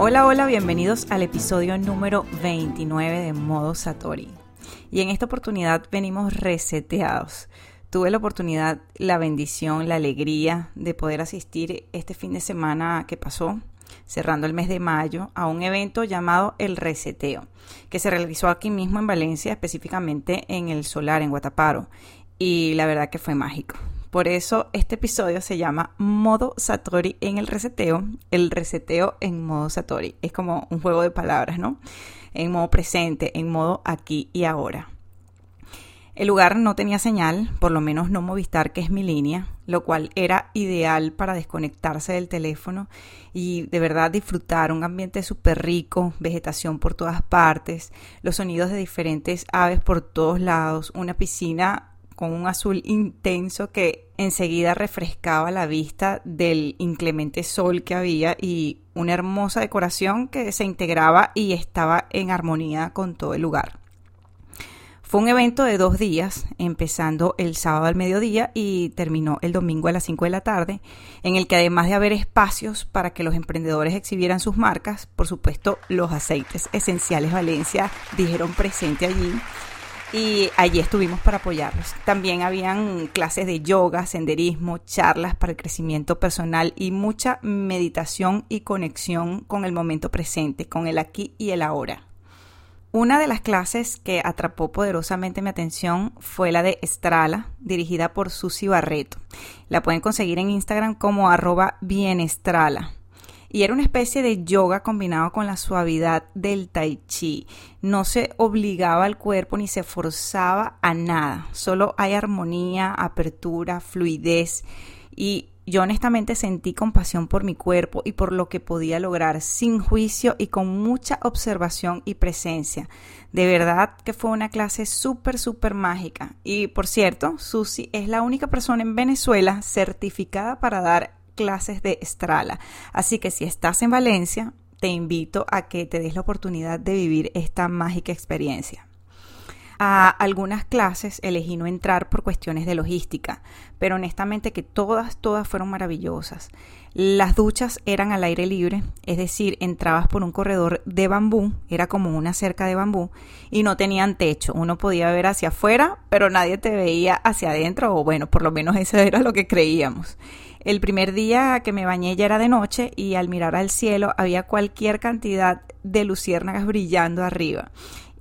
Hola, hola, bienvenidos al episodio número 29 de Modo Satori. Y en esta oportunidad venimos reseteados. Tuve la oportunidad, la bendición, la alegría de poder asistir este fin de semana que pasó, cerrando el mes de mayo, a un evento llamado El Reseteo, que se realizó aquí mismo en Valencia, específicamente en el Solar, en Guataparo. Y la verdad que fue mágico. Por eso este episodio se llama Modo Satori en el reseteo, el reseteo en modo Satori. Es como un juego de palabras, ¿no? En modo presente, en modo aquí y ahora. El lugar no tenía señal, por lo menos no Movistar, que es mi línea, lo cual era ideal para desconectarse del teléfono y de verdad disfrutar un ambiente súper rico, vegetación por todas partes, los sonidos de diferentes aves por todos lados, una piscina con un azul intenso que enseguida refrescaba la vista del inclemente sol que había y una hermosa decoración que se integraba y estaba en armonía con todo el lugar. Fue un evento de dos días, empezando el sábado al mediodía y terminó el domingo a las 5 de la tarde, en el que además de haber espacios para que los emprendedores exhibieran sus marcas, por supuesto los aceites esenciales Valencia dijeron presente allí y allí estuvimos para apoyarlos. También habían clases de yoga, senderismo, charlas para el crecimiento personal y mucha meditación y conexión con el momento presente, con el aquí y el ahora. Una de las clases que atrapó poderosamente mi atención fue la de Estrala, dirigida por Susi Barreto. La pueden conseguir en Instagram como arroba bienestrala y era una especie de yoga combinado con la suavidad del tai chi. No se obligaba al cuerpo ni se forzaba a nada, solo hay armonía, apertura, fluidez y yo honestamente sentí compasión por mi cuerpo y por lo que podía lograr sin juicio y con mucha observación y presencia. De verdad que fue una clase súper, súper mágica. Y por cierto, Susi es la única persona en Venezuela certificada para dar clases de Estrala. Así que si estás en Valencia, te invito a que te des la oportunidad de vivir esta mágica experiencia. A algunas clases elegí no entrar por cuestiones de logística, pero honestamente que todas, todas fueron maravillosas. Las duchas eran al aire libre, es decir, entrabas por un corredor de bambú, era como una cerca de bambú, y no tenían techo. Uno podía ver hacia afuera, pero nadie te veía hacia adentro, o bueno, por lo menos eso era lo que creíamos. El primer día que me bañé ya era de noche y al mirar al cielo había cualquier cantidad de luciérnagas brillando arriba.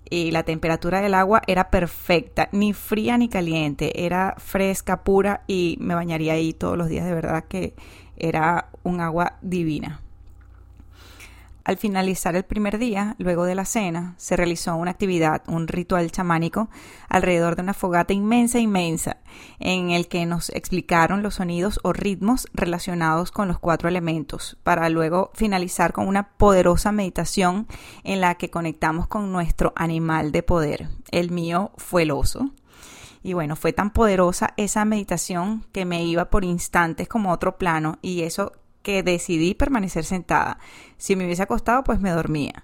Y la temperatura del agua era perfecta, ni fría ni caliente, era fresca, pura y me bañaría ahí todos los días, de verdad que era un agua divina. Al finalizar el primer día, luego de la cena, se realizó una actividad, un ritual chamánico, alrededor de una fogata inmensa, inmensa, en el que nos explicaron los sonidos o ritmos relacionados con los cuatro elementos, para luego finalizar con una poderosa meditación en la que conectamos con nuestro animal de poder. El mío fue el oso. Y bueno, fue tan poderosa esa meditación que me iba por instantes como otro plano y eso que decidí permanecer sentada. Si me hubiese acostado, pues me dormía.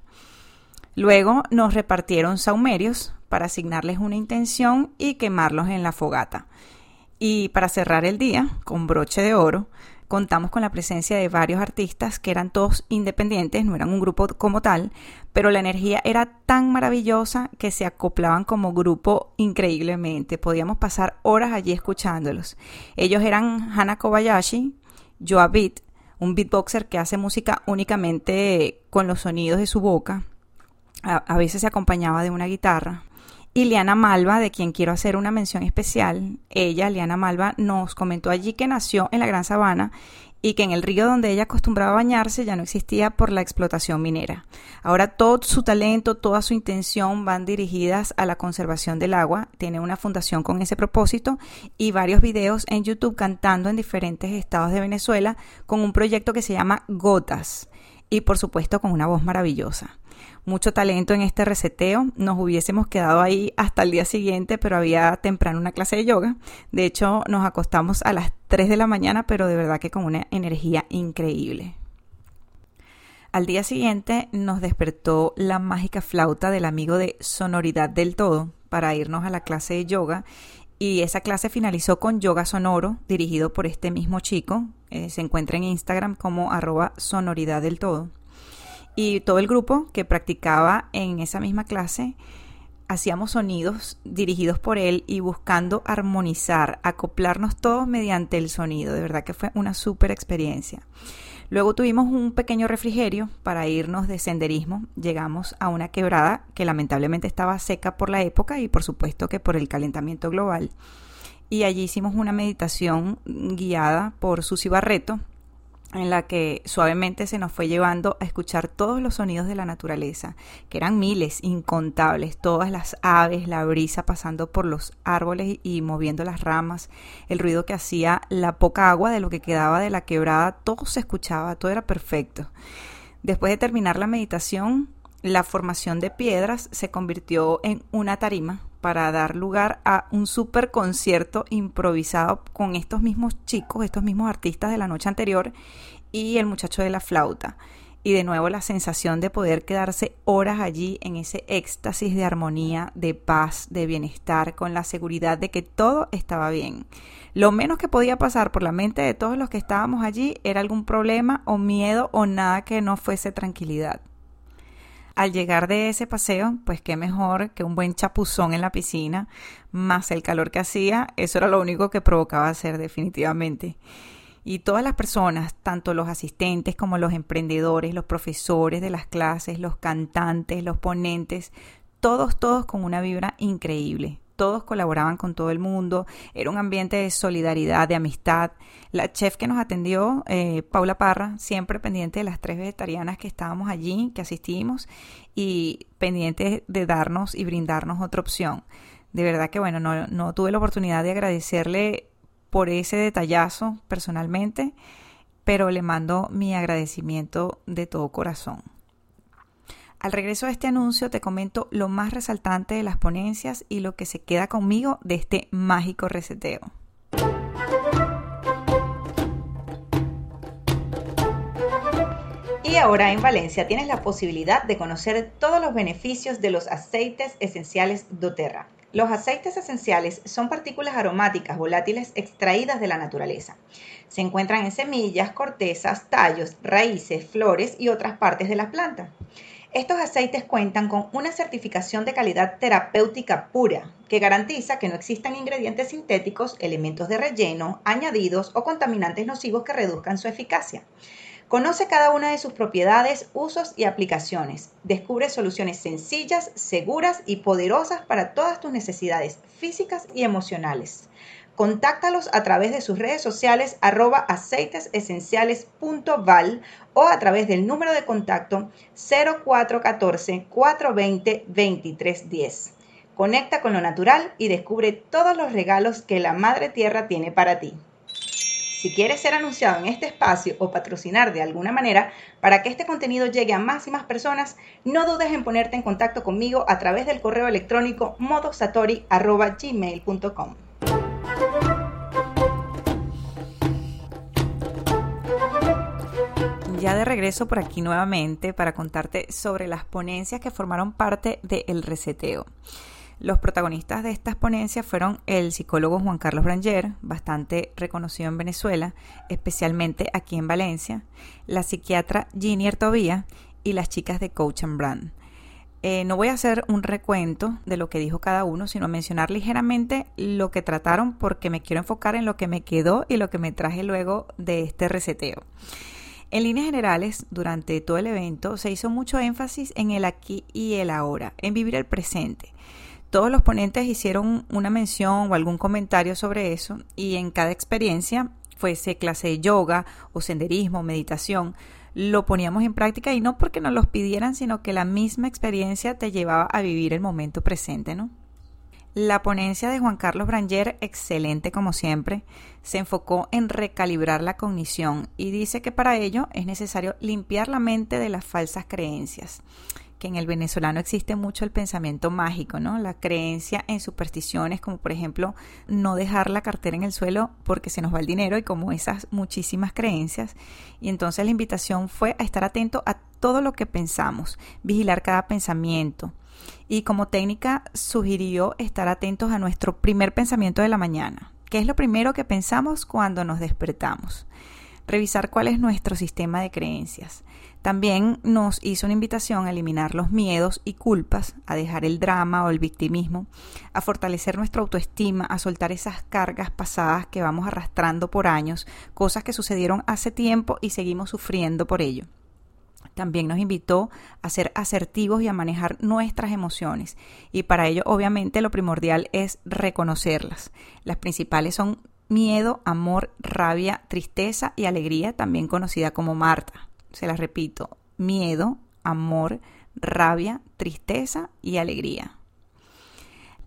Luego nos repartieron saumerios para asignarles una intención y quemarlos en la fogata. Y para cerrar el día, con broche de oro, contamos con la presencia de varios artistas que eran todos independientes, no eran un grupo como tal, pero la energía era tan maravillosa que se acoplaban como grupo increíblemente. Podíamos pasar horas allí escuchándolos. Ellos eran Hana Kobayashi, Joabit, un beatboxer que hace música únicamente con los sonidos de su boca. A, veces se acompañaba de una guitarra. Y Liana Malva, de quien quiero hacer una mención especial, ella, Liana Malva, nos comentó allí que nació en la Gran Sabana y que en el río donde ella acostumbraba bañarse ya no existía por la explotación minera. Ahora todo su talento, toda su intención van dirigidas a la conservación del agua. Tiene una fundación con ese propósito y varios videos en YouTube cantando en diferentes estados de Venezuela con un proyecto que se llama Gotas. Y por supuesto con una voz maravillosa. Mucho talento en este reseteo, nos hubiésemos quedado ahí hasta el día siguiente, pero había temprano una clase de yoga. De hecho, nos acostamos a las 3 de la mañana, pero de verdad que con una energía increíble. Al día siguiente nos despertó la mágica flauta del amigo de Sonoridad del Todo para irnos a la clase de yoga y esa clase finalizó con yoga sonoro dirigido por este mismo chico. Eh, se encuentra en Instagram como arroba sonoridad del todo. Y todo el grupo que practicaba en esa misma clase hacíamos sonidos dirigidos por él y buscando armonizar, acoplarnos todos mediante el sonido. De verdad que fue una súper experiencia. Luego tuvimos un pequeño refrigerio para irnos de senderismo. Llegamos a una quebrada que lamentablemente estaba seca por la época y por supuesto que por el calentamiento global. Y allí hicimos una meditación guiada por Susi Barreto, en la que suavemente se nos fue llevando a escuchar todos los sonidos de la naturaleza, que eran miles, incontables, todas las aves, la brisa pasando por los árboles y moviendo las ramas, el ruido que hacía la poca agua de lo que quedaba de la quebrada, todo se escuchaba, todo era perfecto. Después de terminar la meditación, la formación de piedras se convirtió en una tarima para dar lugar a un super concierto improvisado con estos mismos chicos, estos mismos artistas de la noche anterior y el muchacho de la flauta. Y de nuevo la sensación de poder quedarse horas allí en ese éxtasis de armonía, de paz, de bienestar, con la seguridad de que todo estaba bien. Lo menos que podía pasar por la mente de todos los que estábamos allí era algún problema o miedo o nada que no fuese tranquilidad. Al llegar de ese paseo, pues qué mejor que un buen chapuzón en la piscina, más el calor que hacía, eso era lo único que provocaba hacer definitivamente. Y todas las personas, tanto los asistentes como los emprendedores, los profesores de las clases, los cantantes, los ponentes, todos, todos con una vibra increíble todos colaboraban con todo el mundo, era un ambiente de solidaridad, de amistad. La chef que nos atendió, eh, Paula Parra, siempre pendiente de las tres vegetarianas que estábamos allí, que asistimos, y pendiente de darnos y brindarnos otra opción. De verdad que bueno, no, no tuve la oportunidad de agradecerle por ese detallazo personalmente, pero le mando mi agradecimiento de todo corazón. Al regreso a este anuncio te comento lo más resaltante de las ponencias y lo que se queda conmigo de este mágico reseteo. Y ahora en Valencia tienes la posibilidad de conocer todos los beneficios de los aceites esenciales doTERRA. Los aceites esenciales son partículas aromáticas volátiles extraídas de la naturaleza. Se encuentran en semillas, cortezas, tallos, raíces, flores y otras partes de las plantas. Estos aceites cuentan con una certificación de calidad terapéutica pura que garantiza que no existan ingredientes sintéticos, elementos de relleno, añadidos o contaminantes nocivos que reduzcan su eficacia. Conoce cada una de sus propiedades, usos y aplicaciones. Descubre soluciones sencillas, seguras y poderosas para todas tus necesidades físicas y emocionales. Contáctalos a través de sus redes sociales arroba aceitesesenciales.val o a través del número de contacto 0414-420-2310. Conecta con lo natural y descubre todos los regalos que la Madre Tierra tiene para ti. Si quieres ser anunciado en este espacio o patrocinar de alguna manera para que este contenido llegue a más y más personas, no dudes en ponerte en contacto conmigo a través del correo electrónico modosatori.gmail.com. Ya de regreso por aquí nuevamente para contarte sobre las ponencias que formaron parte del reseteo. Los protagonistas de estas ponencias fueron el psicólogo Juan Carlos Branger, bastante reconocido en Venezuela, especialmente aquí en Valencia, la psiquiatra Ginny Ertovía y las chicas de Coach and Brand. Eh, no voy a hacer un recuento de lo que dijo cada uno, sino mencionar ligeramente lo que trataron porque me quiero enfocar en lo que me quedó y lo que me traje luego de este reseteo. En líneas generales, durante todo el evento se hizo mucho énfasis en el aquí y el ahora, en vivir el presente. Todos los ponentes hicieron una mención o algún comentario sobre eso y en cada experiencia, fuese clase de yoga o senderismo, meditación, lo poníamos en práctica y no porque nos los pidieran, sino que la misma experiencia te llevaba a vivir el momento presente, ¿no? La ponencia de Juan Carlos Branger, excelente como siempre, se enfocó en recalibrar la cognición y dice que para ello es necesario limpiar la mente de las falsas creencias que en el venezolano existe mucho el pensamiento mágico, ¿no? La creencia en supersticiones, como por ejemplo no dejar la cartera en el suelo porque se nos va el dinero y como esas muchísimas creencias. Y entonces la invitación fue a estar atento a todo lo que pensamos, vigilar cada pensamiento. Y como técnica sugirió estar atentos a nuestro primer pensamiento de la mañana, que es lo primero que pensamos cuando nos despertamos. Revisar cuál es nuestro sistema de creencias también nos hizo una invitación a eliminar los miedos y culpas, a dejar el drama o el victimismo, a fortalecer nuestra autoestima, a soltar esas cargas pasadas que vamos arrastrando por años, cosas que sucedieron hace tiempo y seguimos sufriendo por ello. También nos invitó a ser asertivos y a manejar nuestras emociones. Y para ello, obviamente, lo primordial es reconocerlas. Las principales son miedo, amor, rabia, tristeza y alegría, también conocida como Marta se las repito, miedo, amor, rabia, tristeza y alegría.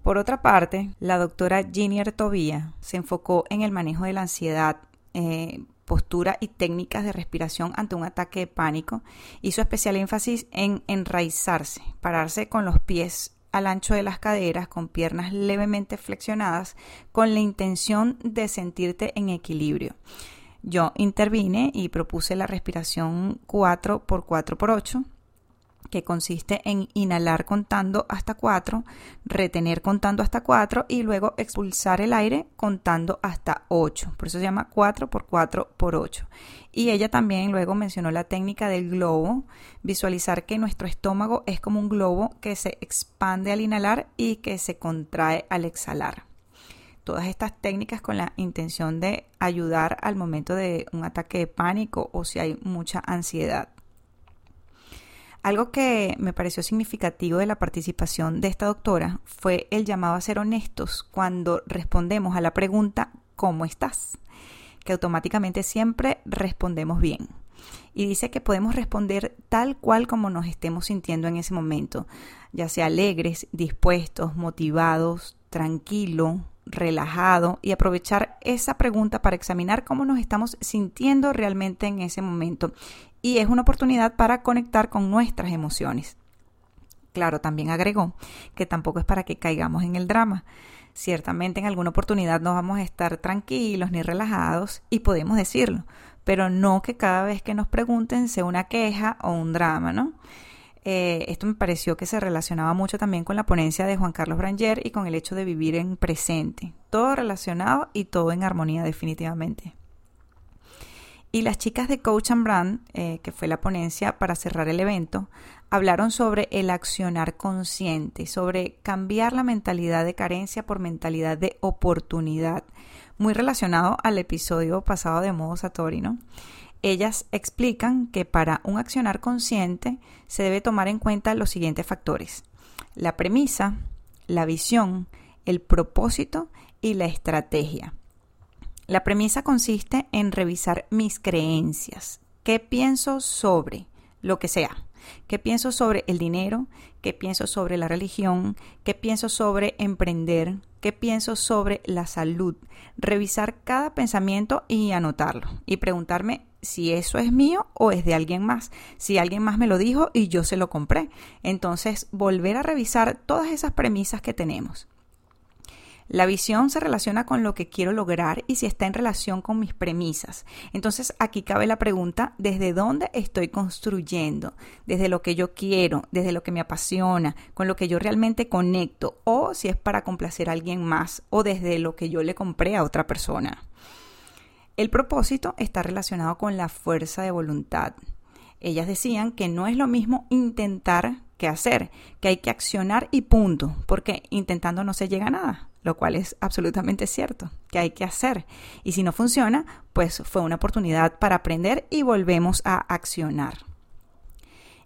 Por otra parte, la doctora Ginier Tobía se enfocó en el manejo de la ansiedad, eh, postura y técnicas de respiración ante un ataque de pánico. Hizo especial énfasis en enraizarse, pararse con los pies al ancho de las caderas, con piernas levemente flexionadas, con la intención de sentirte en equilibrio. Yo intervine y propuse la respiración 4 por 4 por 8 que consiste en inhalar contando hasta 4, retener contando hasta 4 y luego expulsar el aire contando hasta 8. Por eso se llama 4 por 4 por 8. Y ella también luego mencionó la técnica del globo, visualizar que nuestro estómago es como un globo que se expande al inhalar y que se contrae al exhalar todas estas técnicas con la intención de ayudar al momento de un ataque de pánico o si hay mucha ansiedad. Algo que me pareció significativo de la participación de esta doctora fue el llamado a ser honestos cuando respondemos a la pregunta ¿cómo estás? que automáticamente siempre respondemos bien. Y dice que podemos responder tal cual como nos estemos sintiendo en ese momento, ya sea alegres, dispuestos, motivados, tranquilo, relajado y aprovechar esa pregunta para examinar cómo nos estamos sintiendo realmente en ese momento. Y es una oportunidad para conectar con nuestras emociones. Claro, también agregó que tampoco es para que caigamos en el drama. Ciertamente en alguna oportunidad no vamos a estar tranquilos ni relajados y podemos decirlo, pero no que cada vez que nos pregunten sea una queja o un drama, ¿no? Eh, esto me pareció que se relacionaba mucho también con la ponencia de Juan Carlos Branger y con el hecho de vivir en presente. Todo relacionado y todo en armonía definitivamente. Y las chicas de Coach and Brand, eh, que fue la ponencia para cerrar el evento, hablaron sobre el accionar consciente, sobre cambiar la mentalidad de carencia por mentalidad de oportunidad, muy relacionado al episodio pasado de Modo Satori, ¿no? Ellas explican que para un accionar consciente se debe tomar en cuenta los siguientes factores. La premisa, la visión, el propósito y la estrategia. La premisa consiste en revisar mis creencias. ¿Qué pienso sobre lo que sea? ¿Qué pienso sobre el dinero? ¿Qué pienso sobre la religión? ¿Qué pienso sobre emprender? ¿Qué pienso sobre la salud? Revisar cada pensamiento y anotarlo. Y preguntarme si eso es mío o es de alguien más. Si alguien más me lo dijo y yo se lo compré. Entonces, volver a revisar todas esas premisas que tenemos. La visión se relaciona con lo que quiero lograr y si está en relación con mis premisas. Entonces aquí cabe la pregunta, ¿desde dónde estoy construyendo? ¿Desde lo que yo quiero? ¿Desde lo que me apasiona? ¿Con lo que yo realmente conecto? ¿O si es para complacer a alguien más? ¿O desde lo que yo le compré a otra persona? El propósito está relacionado con la fuerza de voluntad. Ellas decían que no es lo mismo intentar que hacer, que hay que accionar y punto, porque intentando no se llega a nada, lo cual es absolutamente cierto, que hay que hacer. Y si no funciona, pues fue una oportunidad para aprender y volvemos a accionar.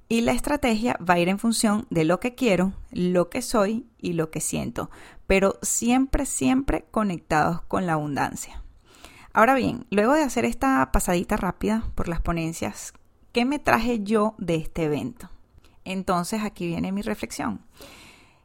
Y la estrategia va a ir en función de lo que quiero, lo que soy y lo que siento, pero siempre, siempre conectados con la abundancia. Ahora bien, luego de hacer esta pasadita rápida por las ponencias, ¿qué me traje yo de este evento? Entonces aquí viene mi reflexión.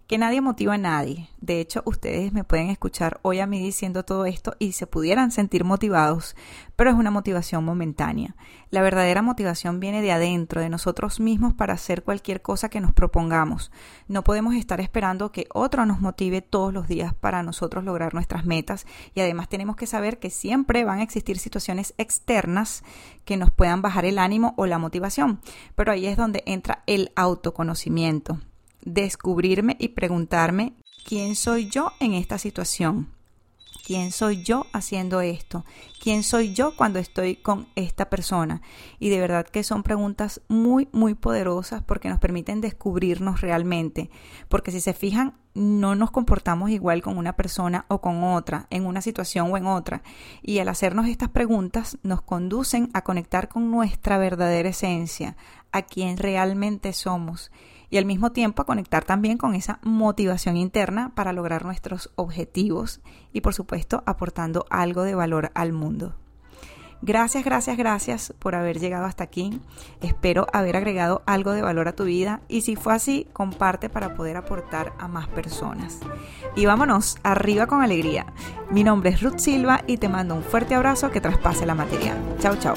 Que nadie motiva a nadie. De hecho, ustedes me pueden escuchar hoy a mí diciendo todo esto y se pudieran sentir motivados, pero es una motivación momentánea. La verdadera motivación viene de adentro, de nosotros mismos para hacer cualquier cosa que nos propongamos. No podemos estar esperando que otro nos motive todos los días para nosotros lograr nuestras metas y además tenemos que saber que siempre van a existir situaciones externas que nos puedan bajar el ánimo o la motivación. Pero ahí es donde entra el autoconocimiento descubrirme y preguntarme quién soy yo en esta situación. ¿Quién soy yo haciendo esto? ¿Quién soy yo cuando estoy con esta persona? Y de verdad que son preguntas muy, muy poderosas porque nos permiten descubrirnos realmente. Porque si se fijan, no nos comportamos igual con una persona o con otra, en una situación o en otra. Y al hacernos estas preguntas nos conducen a conectar con nuestra verdadera esencia, a quien realmente somos y al mismo tiempo conectar también con esa motivación interna para lograr nuestros objetivos y por supuesto aportando algo de valor al mundo. Gracias, gracias, gracias por haber llegado hasta aquí. Espero haber agregado algo de valor a tu vida y si fue así, comparte para poder aportar a más personas. Y vámonos, arriba con alegría. Mi nombre es Ruth Silva y te mando un fuerte abrazo que traspase la materia. Chao, chao.